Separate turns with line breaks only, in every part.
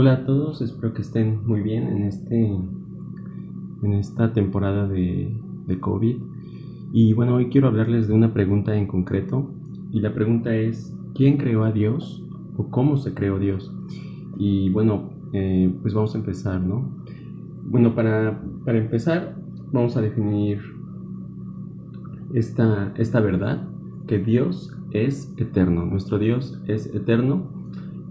Hola a todos, espero que estén muy bien en, este, en esta temporada de, COVID. Y bueno, hoy quiero hablarles de una pregunta en concreto. Y la pregunta es, ¿quién creó a Dios o cómo se creó Dios? Y bueno, eh, pues vamos a empezar, ¿no? Bueno, para, para empezar, vamos a definir esta, esta verdad, que Dios es eterno. Nuestro Dios es eterno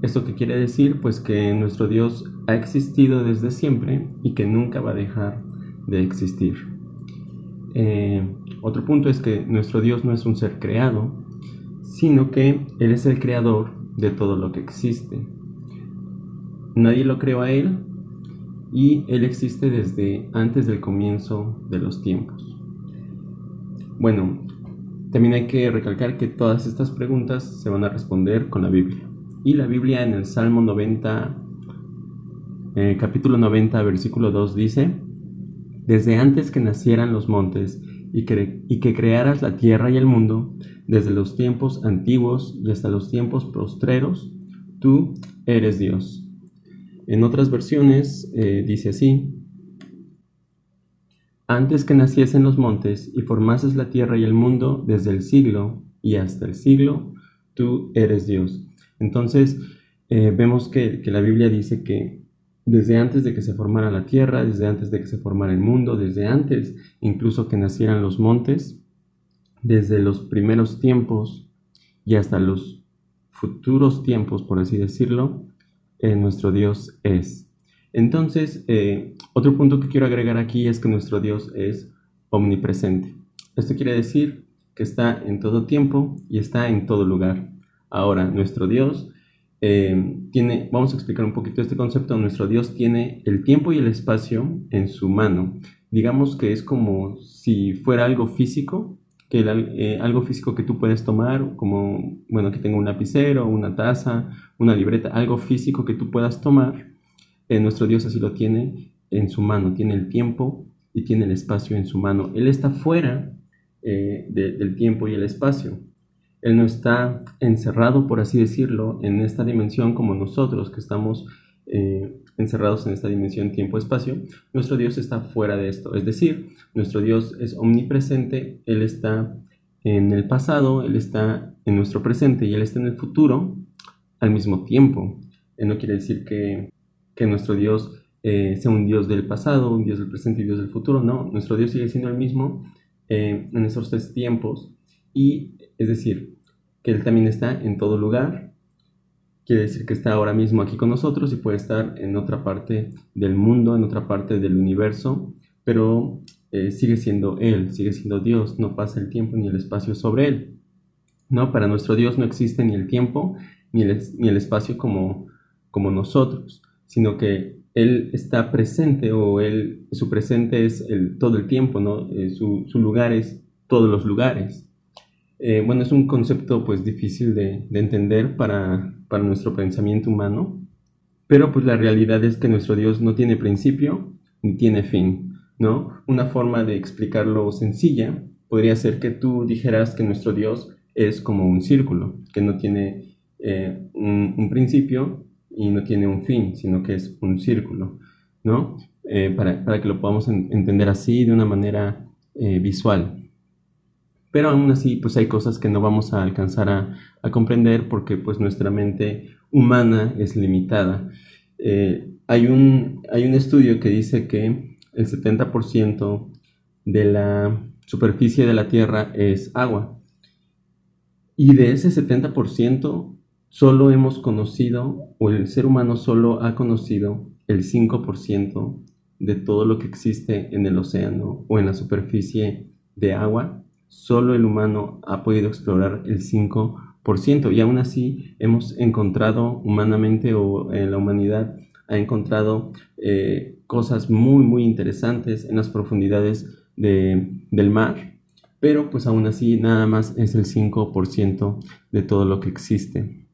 ¿Esto qué quiere decir? Pues que nuestro Dios ha existido desde siempre y que nunca va a dejar de existir. Eh, otro punto es que nuestro Dios no es un ser creado, sino que Él es el creador de todo lo que existe. Nadie lo creó a Él y Él existe desde antes del comienzo de los tiempos. Bueno, también hay que recalcar que todas estas preguntas se van a responder con la Biblia. Y la Biblia en el Salmo 90, eh, capítulo 90, versículo 2 dice, Desde antes que nacieran los montes y que, crearas la tierra y el mundo, desde los tiempos antiguos y hasta los tiempos postreros, tú eres Dios. En otras versiones eh, dice así, antes que naciesen los montes y formases la tierra y el mundo desde el siglo y hasta el siglo, tú eres Dios. Entonces, eh, vemos que, la Biblia dice que desde antes de que se formara la tierra, desde antes de que se formara el mundo, desde antes incluso que nacieran los montes, desde los primeros tiempos y hasta los futuros tiempos, por así decirlo, eh, nuestro Dios es. Entonces, eh, otro punto que quiero agregar aquí es que nuestro Dios es omnipresente. Esto quiere decir que está en todo tiempo y está en todo lugar. Ahora, nuestro Dios eh, tiene, vamos a explicar un poquito este concepto, nuestro Dios tiene el tiempo y el espacio en su mano. Digamos que es como si fuera algo físico, que eh, algo físico que tú puedes tomar, como, bueno, que tenga un lapicero, una taza, una libreta, algo físico que tú puedas tomar. Eh, nuestro Dios así lo tiene en su mano, tiene el tiempo y tiene el espacio en su mano. Él está fuera del tiempo y el espacio. Él no está encerrado, por así decirlo, en esta dimensión como nosotros que estamos eh, encerrados en esta dimensión tiempo-espacio. Nuestro Dios está fuera de esto. Es decir, nuestro Dios es omnipresente, Él está en el pasado, Él está en nuestro presente y Él está en el futuro al mismo tiempo. Él no quiere decir que, nuestro Dios eh, sea un Dios del pasado, un Dios del presente y Dios del futuro. No, nuestro Dios sigue siendo el mismo eh, en esos tres tiempos y es decir, que Él también está en todo lugar. Quiere decir que está ahora mismo aquí con nosotros y puede estar en otra parte del mundo, en otra parte del universo, pero eh, sigue siendo Él, sigue siendo Dios, no pasa el tiempo ni el espacio sobre Él. ¿no? Para nuestro Dios no existe ni el tiempo ni el, ni el espacio como, como nosotros, sino que Él está presente o él, su presente es el, todo el tiempo, ¿no? Eh, su, su lugar es todos los lugares. Eh, bueno, es un concepto pues difícil de, entender para, nuestro pensamiento humano, pero pues la realidad es que nuestro Dios no tiene principio ni tiene fin, ¿no? Una forma de explicarlo sencilla podría ser que tú dijeras que nuestro Dios es como un círculo, que no tiene eh, un, principio y no tiene un fin, sino que es un círculo, ¿no? Eh, para, que lo podamos entender así de una manera visual pero aún así pues hay cosas que no vamos a alcanzar a, comprender porque pues nuestra mente humana es limitada. Eh, hay, un, hay un estudio que dice que el 70% de la superficie de la Tierra es agua y de ese 70% solo hemos conocido o el ser humano solo ha conocido el 5% de todo lo que existe en el océano o en la superficie de agua solo el humano ha podido explorar el 5% y aún así hemos encontrado humanamente o en la humanidad ha encontrado eh, cosas muy muy interesantes en las profundidades del mar, pero pues aún así nada más es el 5% de todo lo que existe.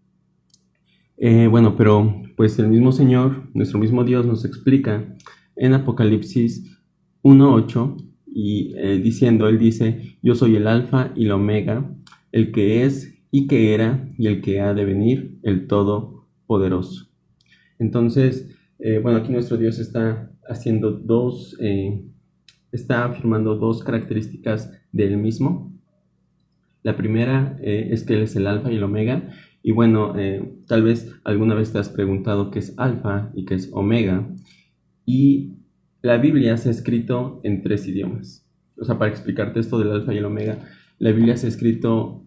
Eh, bueno, pero pues el mismo Señor, nuestro mismo Dios nos explica en Apocalipsis 1.8 y eh, diciendo, él dice, yo soy el alfa y la omega, el que es y que era y el que ha de venir, el todopoderoso. Entonces, eh, bueno, aquí nuestro Dios está haciendo dos, eh, está afirmando dos características del mismo. La primera es que Él es el alfa y el omega. Y bueno, tal vez alguna vez te has preguntado qué es alfa y qué es omega. Y la Biblia se ha escrito en tres idiomas. O sea, para explicarte esto del alfa y el omega, la Biblia se ha escrito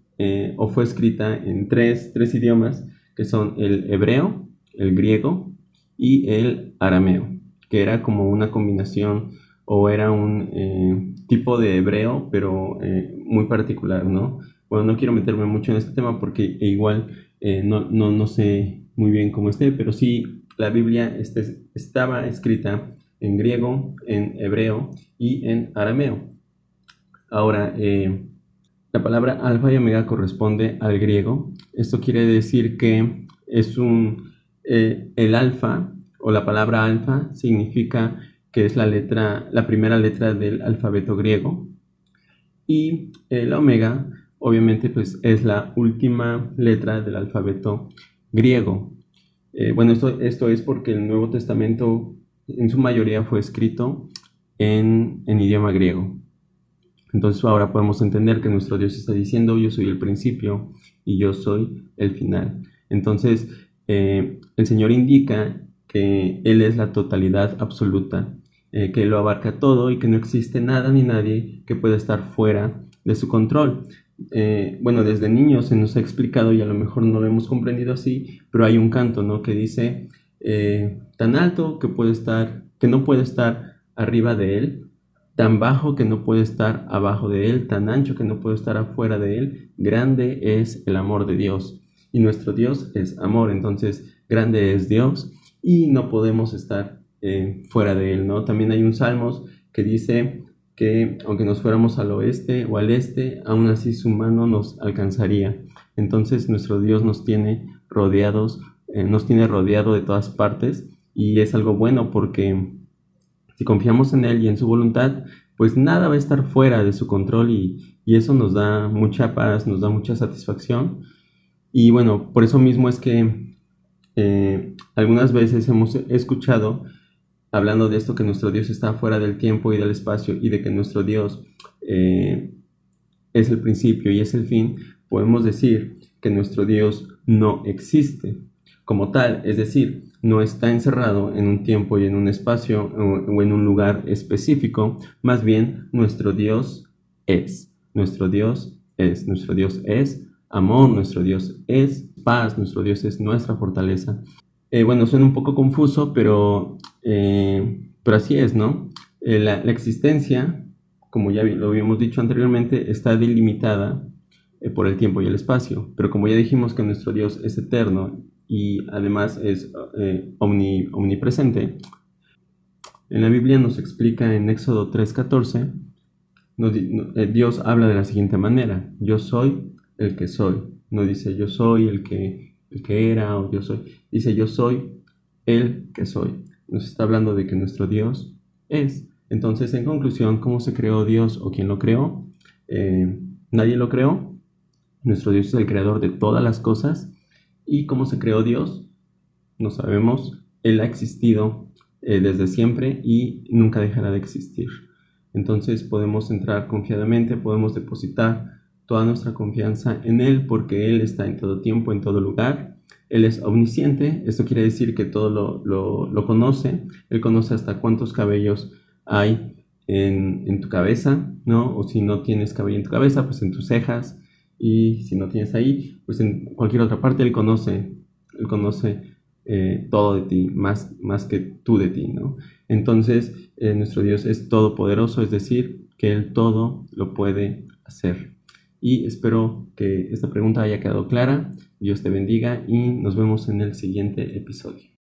o fue escrita en tres, tres idiomas, que son el hebreo, el griego y el arameo, que era como una combinación o era un eh, tipo de hebreo, pero eh, muy particular, ¿no? Bueno, no quiero meterme mucho en este tema porque igual eh, no, no, no, sé muy bien cómo esté, pero sí la Biblia este, estaba escrita en griego, en hebreo y en arameo. Ahora, la palabra alfa y omega corresponde al griego. Esto quiere decir que es un eh, el alfa o la palabra alfa significa que es la letra, la primera letra del alfabeto griego y el omega obviamente pues es la última letra del alfabeto griego. Eh, bueno, esto, esto es porque el Nuevo Testamento en su mayoría fue escrito en, en idioma griego. Entonces ahora podemos entender que nuestro Dios está diciendo yo soy el principio y yo soy el final. Entonces eh, el Señor indica que Él es la totalidad absoluta, eh, que lo abarca todo y que no existe nada ni nadie que pueda estar fuera de su control. Eh, bueno, desde niños se nos ha explicado y a lo mejor no lo hemos comprendido así, pero hay un canto, ¿no? Que dice tan alto que puede estar, que no puede estar arriba de él, tan bajo que no puede estar abajo de él, tan ancho que no puede estar afuera de él, grande es el amor de Dios y nuestro Dios es amor, entonces grande es Dios y no podemos estar eh, fuera de Él, ¿no? También hay un Salmos que dice que aunque nos fuéramos al oeste o al este, aún así su mano nos alcanzaría. Entonces nuestro Dios nos tiene rodeados, eh, nos tiene rodeado de todas partes y es algo bueno porque si confiamos en Él y en su voluntad, pues nada va a estar fuera de su control y, y eso nos da mucha paz, nos da mucha satisfacción. Y bueno, por eso mismo es que eh, algunas veces hemos escuchado hablando de esto que nuestro Dios está fuera del tiempo y del espacio y de que nuestro Dios eh, es el principio y es el fin, podemos decir que nuestro Dios no existe como tal, es decir, no está encerrado en un tiempo y en un espacio o en un lugar específico, más bien nuestro Dios es, nuestro Dios es, nuestro Dios es amor, nuestro Dios es paz, nuestro Dios es nuestra fortaleza. Eh, bueno, suena un poco confuso, pero, eh, pero así es, ¿no? Eh, la, existencia, como ya lo habíamos dicho anteriormente, está delimitada por el tiempo y el espacio, pero como ya dijimos que nuestro Dios es eterno y además es omnipresente, en la Biblia nos explica en Éxodo 3:14, Dios habla de la siguiente manera, yo soy el que soy. No dice yo soy el que, el que era o yo soy. Dice yo soy el que soy. Nos está hablando de que nuestro Dios es. Entonces, en conclusión, ¿cómo se creó Dios o quién lo creó? Eh, nadie lo creó. Nuestro Dios es el creador de todas las cosas. ¿Y cómo se creó Dios? No sabemos. Él ha existido eh, desde siempre y nunca dejará de existir. Entonces podemos entrar confiadamente, podemos depositar toda nuestra confianza en Él porque Él está en todo tiempo, en todo lugar. Él es omnisciente, esto quiere decir que todo lo, lo, conoce, Él conoce hasta cuántos cabellos hay en, en, tu cabeza, ¿no? O si no tienes cabello en tu cabeza, pues en tus cejas, y si no tienes ahí, pues en cualquier otra parte Él conoce, Él conoce eh, todo de ti, más, más que tú de ti, ¿no? Entonces, eh, nuestro Dios es todopoderoso, es decir, que Él todo lo puede hacer y espero que esta pregunta haya quedado clara. Dios te bendiga y nos vemos en el siguiente episodio.